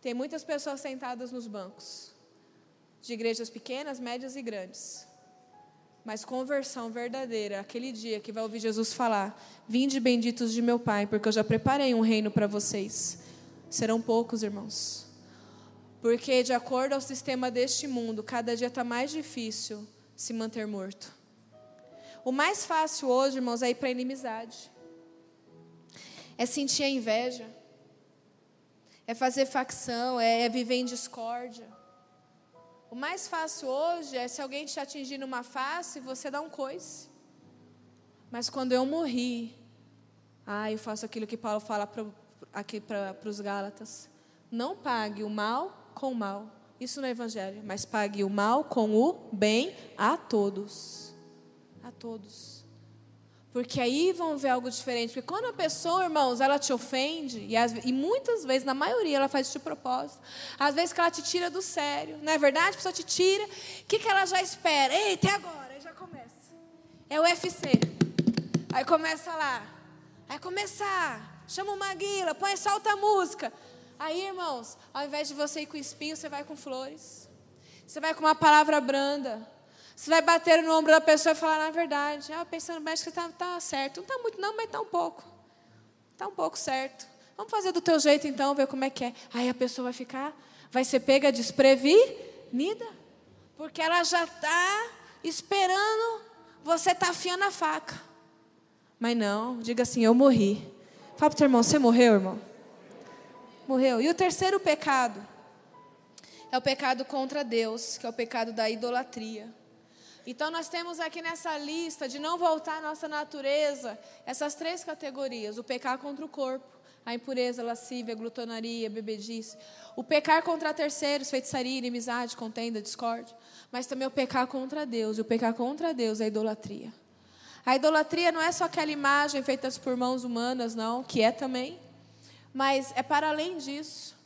Tem muitas pessoas sentadas nos bancos. De igrejas pequenas, médias e grandes. Mas conversão verdadeira, aquele dia que vai ouvir Jesus falar: Vinde benditos de meu Pai, porque eu já preparei um reino para vocês. Serão poucos, irmãos. Porque, de acordo ao sistema deste mundo, cada dia está mais difícil se manter morto. O mais fácil hoje, irmãos, é ir para a inimizade, é sentir a inveja, é fazer facção, é, é viver em discórdia. O mais fácil hoje é se alguém te atingir numa face, você dá um coice. Mas quando eu morri, ah, eu faço aquilo que Paulo fala pra, aqui para os Gálatas. Não pague o mal com o mal. Isso no Evangelho. Mas pague o mal com o bem a todos. A todos. Porque aí vão ver algo diferente. Porque quando a pessoa, irmãos, ela te ofende, e, as, e muitas vezes, na maioria, ela faz isso de propósito. Às vezes que ela te tira do sério. Não é verdade? A pessoa te tira. O que, que ela já espera? Eita, agora? Aí já começa. É o UFC. Aí começa lá. Aí começar. Chama o Maguila, põe, solta a música. Aí, irmãos, ao invés de você ir com espinho, você vai com flores. Você vai com uma palavra branda. Você vai bater no ombro da pessoa e falar na verdade. Ah, pensando, mas que está tá certo. Não está muito, não, mas está um pouco. Está um pouco certo. Vamos fazer do teu jeito então, ver como é que é. Aí a pessoa vai ficar, vai ser pega desprevenida. Porque ela já está esperando você estar tá afiando a faca. Mas não, diga assim: eu morri. Fala para o teu irmão: você morreu, irmão? Morreu. E o terceiro pecado é o pecado contra Deus, que é o pecado da idolatria. Então, nós temos aqui nessa lista de não voltar à nossa natureza essas três categorias: o pecar contra o corpo, a impureza, a lascívia, a glutonaria, a bebedice, o pecar contra terceiros, feitiçaria, inimizade, contenda, discórdia, mas também o pecar contra Deus. E o pecar contra Deus é a idolatria. A idolatria não é só aquela imagem feita por mãos humanas, não, que é também, mas é para além disso.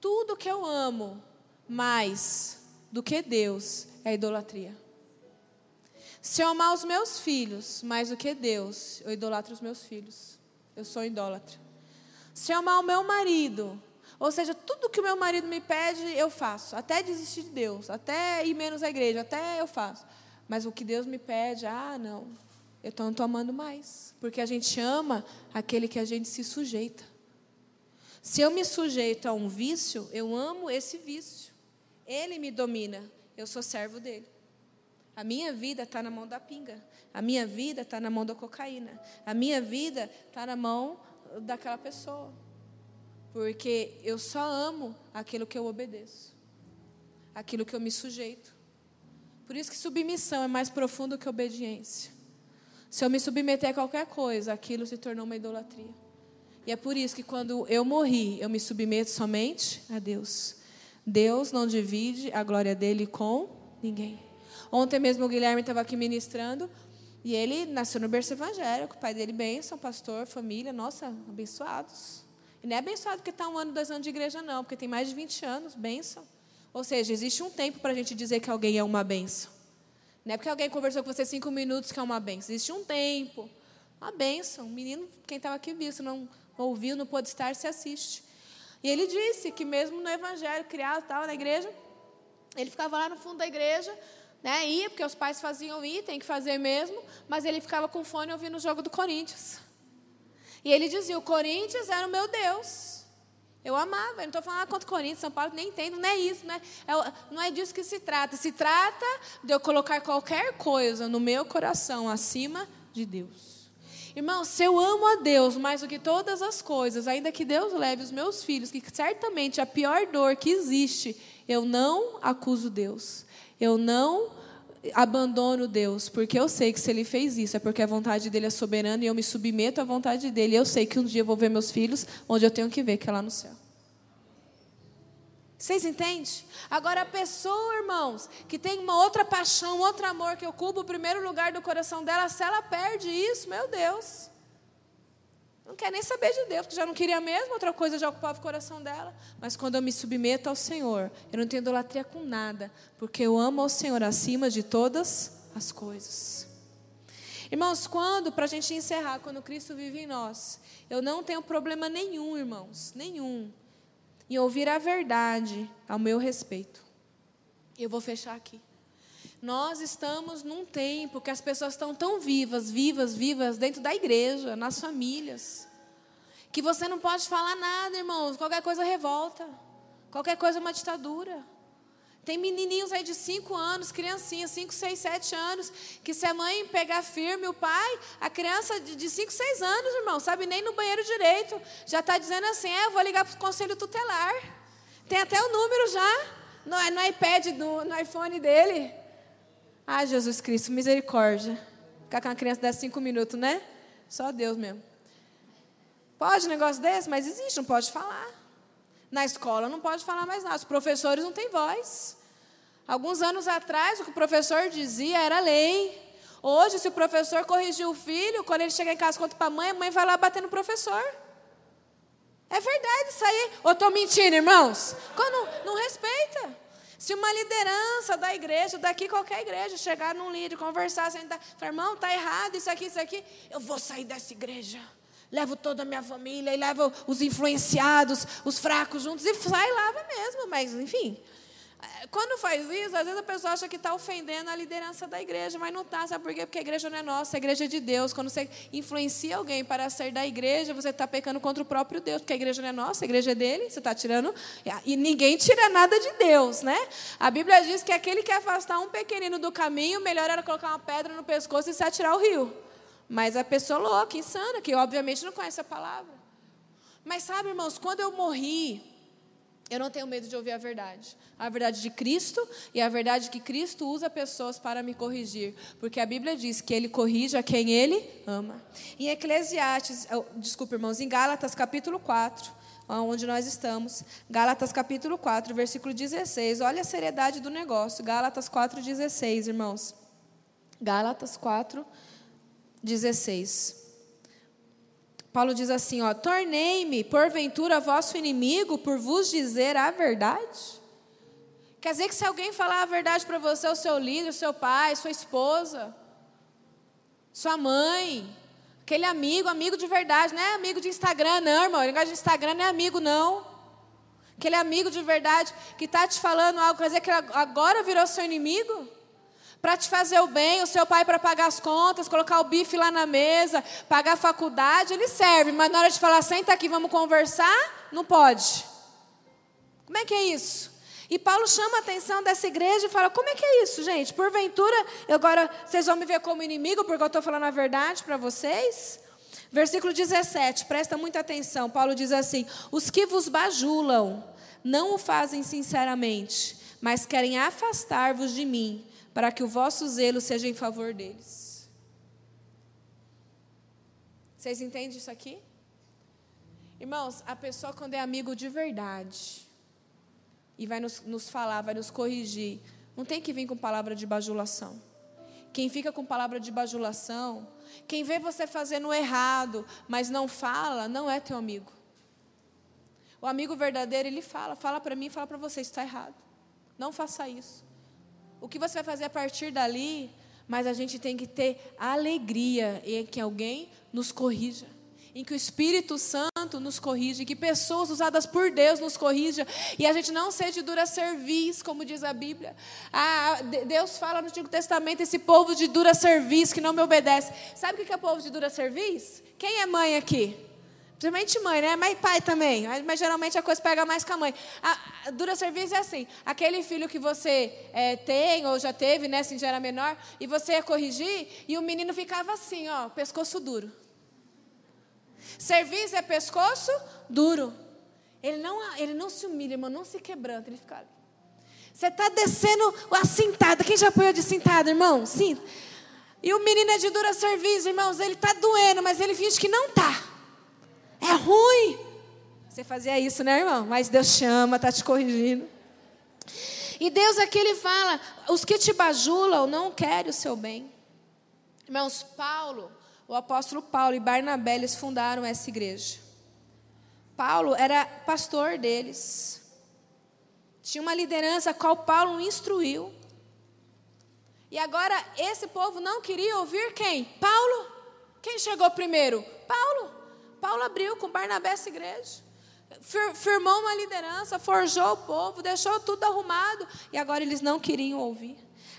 Tudo que eu amo mais do que Deus é idolatria. Se eu amar os meus filhos mais do que Deus, eu idolatro os meus filhos. Eu sou idólatra. Se eu amar o meu marido, ou seja, tudo que o meu marido me pede, eu faço. Até desistir de Deus, até ir menos à igreja, até eu faço. Mas o que Deus me pede, ah, não. Eu não estou amando mais. Porque a gente ama aquele que a gente se sujeita. Se eu me sujeito a um vício, eu amo esse vício. Ele me domina, eu sou servo dele. A minha vida está na mão da pinga. A minha vida está na mão da cocaína. A minha vida está na mão daquela pessoa. Porque eu só amo aquilo que eu obedeço. Aquilo que eu me sujeito. Por isso que submissão é mais profundo que obediência. Se eu me submeter a qualquer coisa, aquilo se tornou uma idolatria. E é por isso que quando eu morri, eu me submeto somente a Deus. Deus não divide a glória dele com ninguém. Ontem mesmo o Guilherme estava aqui ministrando e ele nasceu no berço evangélico, o pai dele bênção, pastor, família, nossa, abençoados. E não é abençoado porque está um ano, dois anos de igreja, não, porque tem mais de 20 anos, bênção. Ou seja, existe um tempo para a gente dizer que alguém é uma bênção. Não é porque alguém conversou com você cinco minutos que é uma bênção. Existe um tempo. Uma bênção. Um menino, quem estava aqui viu, se não ouviu, não pôde estar, se assiste. E ele disse que mesmo no evangelho criado tal, na igreja, ele ficava lá no fundo da igreja, né? Ia, porque os pais faziam ir, tem que fazer mesmo, mas ele ficava com fone ouvindo o jogo do Corinthians. E ele dizia: o Corinthians era o meu Deus. Eu amava, eu não estou falando contra o Corinthians, São Paulo, nem entendo, não é isso, né? É, não é disso que se trata. Se trata de eu colocar qualquer coisa no meu coração acima de Deus. Irmão, se eu amo a Deus mais do que todas as coisas, ainda que Deus leve os meus filhos, que certamente a pior dor que existe, eu não acuso Deus. Eu não abandono Deus, porque eu sei que se Ele fez isso é porque a vontade dele é soberana e eu me submeto à vontade dele. Eu sei que um dia eu vou ver meus filhos onde eu tenho que ver, que é lá no céu. Vocês entendem? Agora, a pessoa, irmãos, que tem uma outra paixão, outro amor que ocupa o primeiro lugar do coração dela, se ela perde isso, meu Deus. Não quer nem saber de Deus, porque já não queria mesmo, outra coisa já ocupava o coração dela. Mas quando eu me submeto ao Senhor, eu não tenho idolatria com nada, porque eu amo ao Senhor acima de todas as coisas. Irmãos, quando, para a gente encerrar, quando Cristo vive em nós, eu não tenho problema nenhum, irmãos, nenhum, em ouvir a verdade ao meu respeito. Eu vou fechar aqui. Nós estamos num tempo que as pessoas estão tão vivas, vivas, vivas dentro da igreja, nas famílias, que você não pode falar nada, irmãos. Qualquer coisa revolta, qualquer coisa é uma ditadura. Tem menininhos aí de 5 anos, criancinhas, 5, 6, 7 anos, que se a mãe pegar firme, o pai, a criança de 5, 6 anos, irmão, sabe nem no banheiro direito, já está dizendo assim: é, eu vou ligar para o conselho tutelar. Tem até o número já no, no iPad, no, no iPhone dele. Ah, Jesus Cristo, misericórdia. Ficar com uma criança dessa cinco minutos, né? Só Deus mesmo. Pode um negócio desse? Mas existe, não pode falar. Na escola não pode falar mais nada. Os professores não têm voz. Alguns anos atrás, o que o professor dizia era lei. Hoje, se o professor corrigir o filho, quando ele chega em casa conta para a mãe, a mãe vai lá bater no professor. É verdade isso aí. Ou estou mentindo, irmãos? Quando não respeita. Se uma liderança da igreja, daqui qualquer igreja, chegar num líder, conversar, sentar, falar, irmão, está errado isso aqui, isso aqui, eu vou sair dessa igreja. Levo toda a minha família e levo os influenciados, os fracos juntos e sai lá mesmo. Mas, enfim, quando faz isso, às vezes a pessoa acha que está ofendendo a liderança da igreja, mas não está, sabe por quê? Porque a igreja não é nossa, a igreja é de Deus. Quando você influencia alguém para sair da igreja, você está pecando contra o próprio Deus, porque a igreja não é nossa, a igreja é dele, você está tirando. E ninguém tira nada de Deus, né? A Bíblia diz que aquele que afastar um pequenino do caminho, melhor era colocar uma pedra no pescoço e se atirar ao rio. Mas a pessoa louca, insana, que obviamente não conhece a palavra. Mas sabe, irmãos, quando eu morri, eu não tenho medo de ouvir a verdade. A verdade de Cristo e a verdade que Cristo usa pessoas para me corrigir. Porque a Bíblia diz que ele corrige a quem ele ama. Em Eclesiastes, desculpa, irmãos, em Gálatas capítulo 4, onde nós estamos, Gálatas capítulo 4, versículo 16. Olha a seriedade do negócio. Gálatas 4, 16, irmãos. Gálatas 4, 16. Paulo diz assim, ó, tornei-me porventura vosso inimigo por vos dizer a verdade? Quer dizer que se alguém falar a verdade para você, o seu líder, o seu pai, sua esposa, sua mãe, aquele amigo, amigo de verdade, não é amigo de Instagram, não, irmão. O negócio de Instagram não é amigo, não. Aquele amigo de verdade que está te falando algo, quer dizer que agora virou seu inimigo? Para te fazer o bem, o seu pai para pagar as contas, colocar o bife lá na mesa, pagar a faculdade, ele serve, mas na hora de falar, senta aqui, vamos conversar, não pode. Como é que é isso? E Paulo chama a atenção dessa igreja e fala: como é que é isso, gente? Porventura, agora vocês vão me ver como inimigo porque eu estou falando a verdade para vocês? Versículo 17, presta muita atenção. Paulo diz assim: Os que vos bajulam não o fazem sinceramente, mas querem afastar-vos de mim para que o vosso zelo seja em favor deles. Vocês entendem isso aqui? Irmãos, a pessoa quando é amigo de verdade e vai nos, nos falar, vai nos corrigir, não tem que vir com palavra de bajulação. Quem fica com palavra de bajulação, quem vê você fazendo errado, mas não fala, não é teu amigo. O amigo verdadeiro, ele fala, fala para mim, fala para você, está errado. Não faça isso. O que você vai fazer a partir dali, mas a gente tem que ter alegria em que alguém nos corrija, em que o Espírito Santo nos corrija, que pessoas usadas por Deus nos corrija, e a gente não seja dura serviço, como diz a Bíblia. Ah, Deus fala no Antigo Testamento, esse povo de dura serviço que não me obedece. Sabe o que é povo de dura serviço? Quem é mãe aqui? Principalmente mãe, né? Mas pai também. Mas geralmente a coisa pega mais com a mãe. A, dura serviço é assim: aquele filho que você é, tem ou já teve, né? Se já era menor, e você ia corrigir, e o menino ficava assim, ó, pescoço duro. Serviço é pescoço duro. Ele não, ele não se humilha, irmão, não se quebranta, ele fica ali. Você está descendo a cintada. Quem já apoiou de cintada, irmão? Sim. E o menino é de dura serviço, irmãos. Ele está doendo, mas ele finge que não está. É ruim. Você fazia isso, né, irmão? Mas Deus chama, está te corrigindo. E Deus aqui ele fala: os que te bajulam não querem o seu bem. Irmãos, Paulo, o apóstolo Paulo e Barnabé eles fundaram essa igreja. Paulo era pastor deles. Tinha uma liderança a qual Paulo instruiu. E agora esse povo não queria ouvir quem? Paulo. Quem chegou primeiro? Paulo. Paulo abriu com Barnabé essa igreja. Firmou uma liderança, forjou o povo, deixou tudo arrumado. E agora eles não queriam ouvir.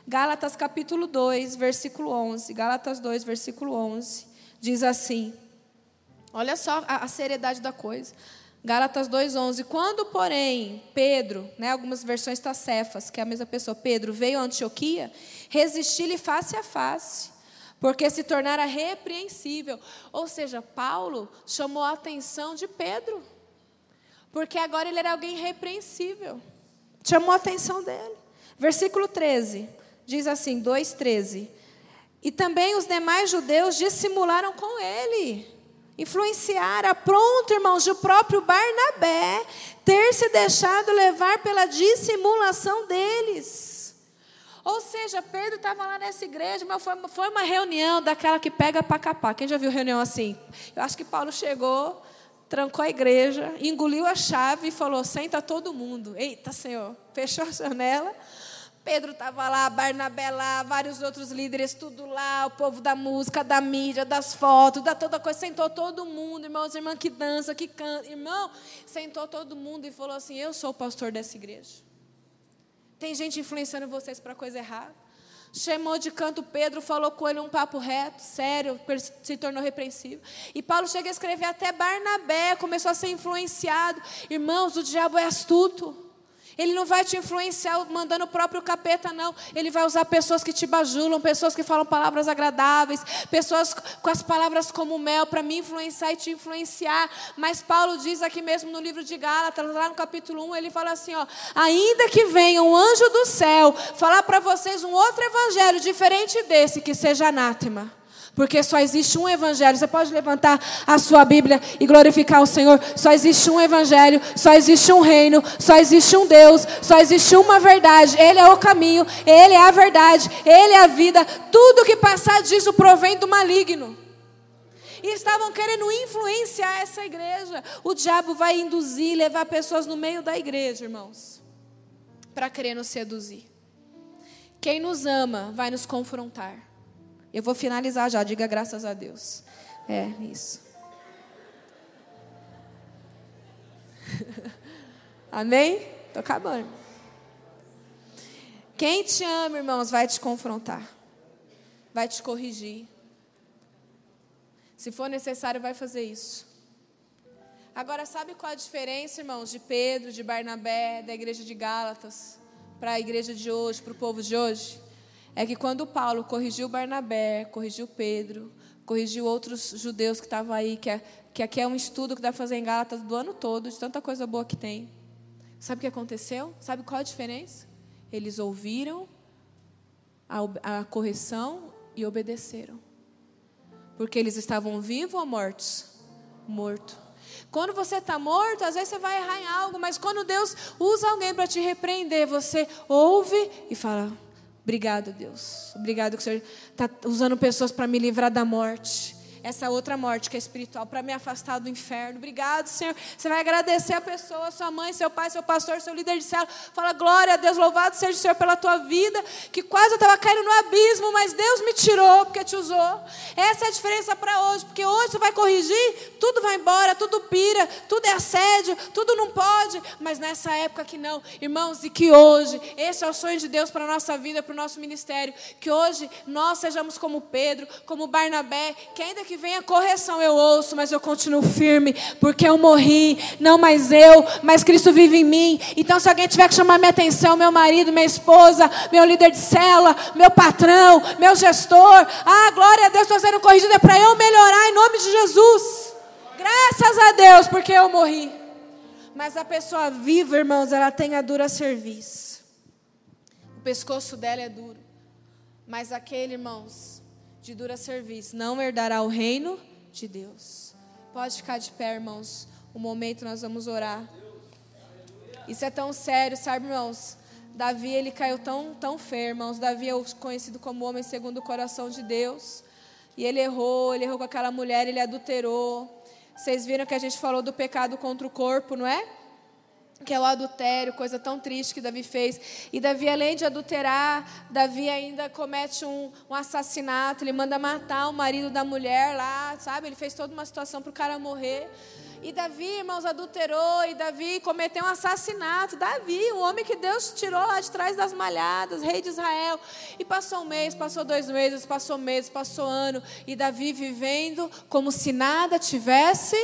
Gálatas capítulo 2, versículo 11. Gálatas 2, versículo 11. Diz assim: Olha só a, a seriedade da coisa. Gálatas 2:11. Quando, porém, Pedro, né, algumas versões está Cefas, que é a mesma pessoa, Pedro veio a Antioquia, resisti-lhe face a face, porque se tornara repreensível. Ou seja, Paulo chamou a atenção de Pedro, porque agora ele era alguém repreensível. Chamou a atenção dele. Versículo 13 diz assim, 2,13. E também os demais judeus dissimularam com ele. Influenciaram, pronto, irmãos, de o próprio Barnabé ter se deixado levar pela dissimulação deles. Ou seja, Pedro estava lá nessa igreja, mas foi, foi uma reunião daquela que pega para capar. Quem já viu reunião assim? Eu acho que Paulo chegou, trancou a igreja, engoliu a chave e falou: senta todo mundo. Eita, Senhor, *laughs* fechou a janela Pedro estava lá, Barnabé lá, vários outros líderes, tudo lá, o povo da música, da mídia, das fotos, da toda coisa. Sentou todo mundo, irmãos, irmã que dança, que canta. Irmão, sentou todo mundo e falou assim: Eu sou o pastor dessa igreja. Tem gente influenciando vocês para coisa errada. Chamou de canto Pedro, falou com ele um papo reto, sério, se tornou repreensível. E Paulo chega a escrever até Barnabé, começou a ser influenciado. Irmãos, o diabo é astuto. Ele não vai te influenciar mandando o próprio capeta, não. Ele vai usar pessoas que te bajulam, pessoas que falam palavras agradáveis, pessoas com as palavras como mel para me influenciar e te influenciar. Mas Paulo diz aqui mesmo no livro de Gálatas, lá no capítulo 1, ele fala assim: ó, ainda que venha um anjo do céu falar para vocês um outro evangelho diferente desse, que seja anátema. Porque só existe um evangelho. Você pode levantar a sua Bíblia e glorificar o Senhor. Só existe um evangelho, só existe um reino, só existe um Deus, só existe uma verdade. Ele é o caminho, ele é a verdade, ele é a vida. Tudo que passar disso provém do maligno. E estavam querendo influenciar essa igreja. O diabo vai induzir, levar pessoas no meio da igreja, irmãos, para querer nos seduzir. Quem nos ama vai nos confrontar. Eu vou finalizar já, diga graças a Deus. É, isso. *laughs* Amém? Estou acabando. Quem te ama, irmãos, vai te confrontar, vai te corrigir. Se for necessário, vai fazer isso. Agora, sabe qual a diferença, irmãos, de Pedro, de Barnabé, da igreja de Gálatas, para a igreja de hoje, para o povo de hoje? É que quando Paulo corrigiu Barnabé, corrigiu Pedro, corrigiu outros judeus que estavam aí, que, é, que aqui é um estudo que dá para fazer em Gálatas do ano todo, de tanta coisa boa que tem. Sabe o que aconteceu? Sabe qual a diferença? Eles ouviram a, a correção e obedeceram. Porque eles estavam vivos ou mortos? Morto. Quando você está morto, às vezes você vai errar em algo, mas quando Deus usa alguém para te repreender, você ouve e fala: Obrigado, Deus. Obrigado que o Senhor está usando pessoas para me livrar da morte essa outra morte que é espiritual, para me afastar do inferno. Obrigado, Senhor. Você vai agradecer a pessoa, sua mãe, seu pai, seu pastor, seu líder de célula. Fala, glória a Deus, louvado seja o Senhor pela tua vida, que quase eu estava caindo no abismo, mas Deus me tirou porque te usou. Essa é a diferença para hoje, porque hoje você vai corrigir, tudo vai embora, tudo pira, tudo é assédio, tudo não pode, mas nessa época que não. Irmãos, e que hoje, esse é o sonho de Deus para a nossa vida, para o nosso ministério, que hoje nós sejamos como Pedro, como Barnabé, que ainda que venha correção eu ouço, mas eu continuo firme, porque eu morri, não mais eu, mas Cristo vive em mim. Então, se alguém tiver que chamar minha atenção, meu marido, minha esposa, meu líder de cela, meu patrão, meu gestor, ah, glória a Deus, estou sendo corrigida para eu melhorar em nome de Jesus. Graças a Deus, porque eu morri. Mas a pessoa viva, irmãos, ela tem a dura serviço. O pescoço dela é duro. Mas aquele, irmãos, de dura serviço não herdará o reino de Deus. Pode ficar de pé, irmãos. Um momento nós vamos orar. Isso é tão sério, sabe, irmãos? Davi, ele caiu tão, tão feio, irmãos. Davi é conhecido como homem segundo o coração de Deus. E ele errou, ele errou com aquela mulher, ele adulterou. Vocês viram que a gente falou do pecado contra o corpo, não é? Que é o adultério, coisa tão triste que Davi fez. E Davi, além de adulterar, Davi ainda comete um, um assassinato. Ele manda matar o marido da mulher lá, sabe? Ele fez toda uma situação para o cara morrer. E Davi, irmãos, adulterou, e Davi cometeu um assassinato. Davi, o homem que Deus tirou lá de trás das malhadas, rei de Israel. E passou um mês, passou dois meses, passou meses, passou ano. E Davi vivendo como se nada tivesse.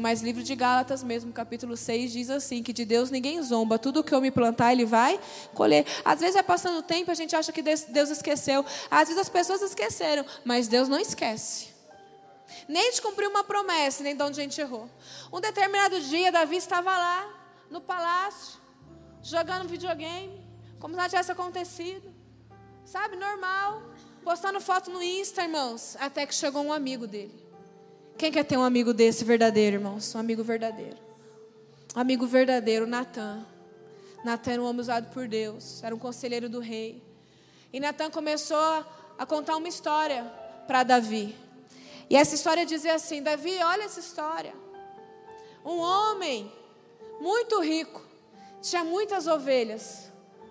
Mas livro de Gálatas mesmo, capítulo 6, diz assim, que de Deus ninguém zomba. Tudo que eu me plantar, Ele vai colher. Às vezes vai passando o tempo, a gente acha que Deus esqueceu. Às vezes as pessoas esqueceram, mas Deus não esquece nem de cumprir uma promessa, nem de onde a gente errou. Um determinado dia, Davi estava lá, no palácio, jogando videogame, como se nada tivesse acontecido. Sabe, normal. Postando foto no Insta, irmãos. Até que chegou um amigo dele. Quem quer ter um amigo desse verdadeiro, irmãos? Um amigo verdadeiro. Um amigo verdadeiro, Natan. Natan era um homem usado por Deus. Era um conselheiro do rei. E Natan começou a contar uma história para Davi. E essa história dizia assim: Davi, olha essa história. Um homem muito rico, tinha muitas ovelhas,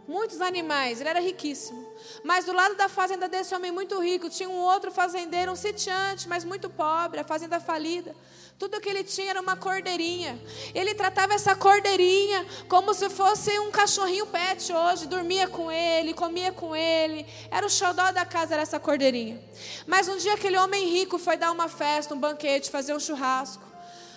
muitos animais, ele era riquíssimo. Mas do lado da fazenda desse homem muito rico, tinha um outro fazendeiro, um sitiante, mas muito pobre, a fazenda falida. Tudo que ele tinha era uma cordeirinha. Ele tratava essa cordeirinha como se fosse um cachorrinho pet hoje. Dormia com ele, comia com ele. Era o xodó da casa, era essa cordeirinha. Mas um dia aquele homem rico foi dar uma festa, um banquete, fazer um churrasco.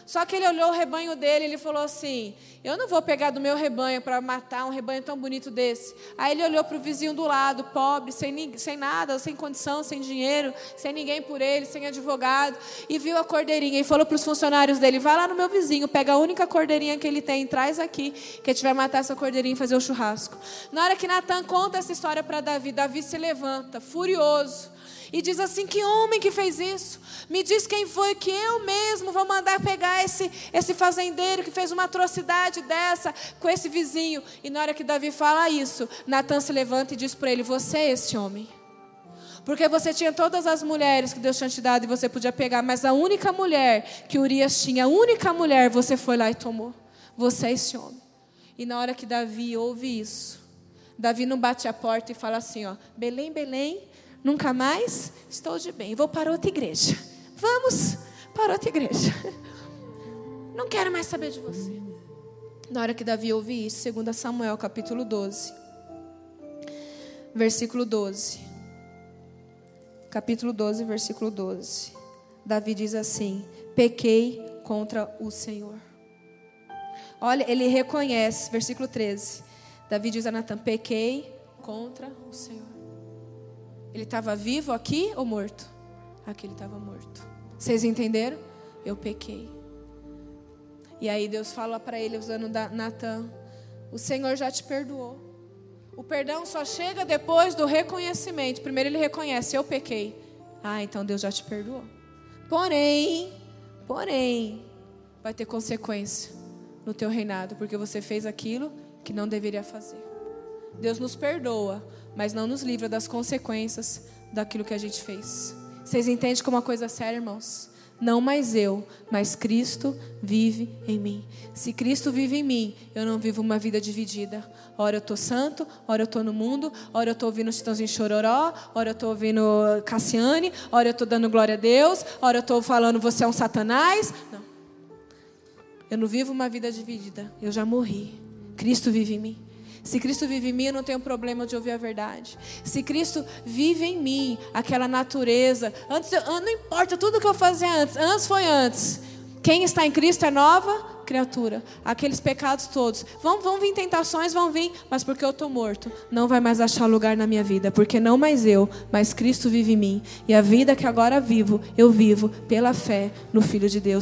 Só que ele olhou o rebanho dele e ele falou assim: Eu não vou pegar do meu rebanho para matar um rebanho tão bonito desse. Aí ele olhou para o vizinho do lado, pobre, sem, sem nada, sem condição, sem dinheiro, sem ninguém por ele, sem advogado, e viu a cordeirinha e falou para os funcionários dele: Vai lá no meu vizinho, pega a única cordeirinha que ele tem, traz aqui, que a gente vai matar essa cordeirinha e fazer o churrasco. Na hora que Natan conta essa história para Davi, Davi se levanta, furioso e diz assim: Que homem que fez isso? Me diz quem foi que eu mesmo vou mandar pegar esse, esse fazendeiro que fez uma atrocidade dessa com esse vizinho. E na hora que Davi fala isso, Natan se levanta e diz para ele: Você é esse homem. Porque você tinha todas as mulheres que Deus tinha te dado e você podia pegar, mas a única mulher que Urias tinha, a única mulher, você foi lá e tomou. Você é esse homem. E na hora que Davi ouve isso, Davi não bate a porta e fala assim: ó, Belém, Belém, Nunca mais estou de bem. Vou para outra igreja. Vamos para outra igreja. *laughs* Não quero mais saber de você. Na hora que Davi ouve isso, 2 Samuel capítulo 12, versículo 12. Capítulo 12, versículo 12. Davi diz assim: Pequei contra o Senhor. Olha, ele reconhece, versículo 13. Davi diz a Natan: Pequei contra o Senhor. Ele estava vivo aqui ou morto? Aqui ele estava morto. Vocês entenderam? Eu pequei. E aí Deus fala para ele, usando Natan: O Senhor já te perdoou. O perdão só chega depois do reconhecimento. Primeiro ele reconhece: Eu pequei. Ah, então Deus já te perdoou. Porém, porém, vai ter consequência no teu reinado, porque você fez aquilo que não deveria fazer. Deus nos perdoa, mas não nos livra das consequências daquilo que a gente fez. Vocês entendem como uma coisa séria, irmãos? Não mais eu, mas Cristo vive em mim. Se Cristo vive em mim, eu não vivo uma vida dividida. Ora eu estou santo, ora eu estou no mundo, ora eu estou ouvindo Chitãozinho Chororó, ora eu estou ouvindo Cassiane, ora eu estou dando glória a Deus, ora eu estou falando você é um satanás. Não. Eu não vivo uma vida dividida. Eu já morri. Cristo vive em mim. Se Cristo vive em mim, eu não tenho problema de ouvir a verdade. Se Cristo vive em mim, aquela natureza, antes eu, não importa tudo que eu fazia antes, antes foi antes. Quem está em Cristo é nova criatura. Aqueles pecados todos. Vão, vão vir tentações, vão vir, mas porque eu estou morto, não vai mais achar lugar na minha vida. Porque não mais eu, mas Cristo vive em mim. E a vida que agora vivo, eu vivo pela fé no Filho de Deus.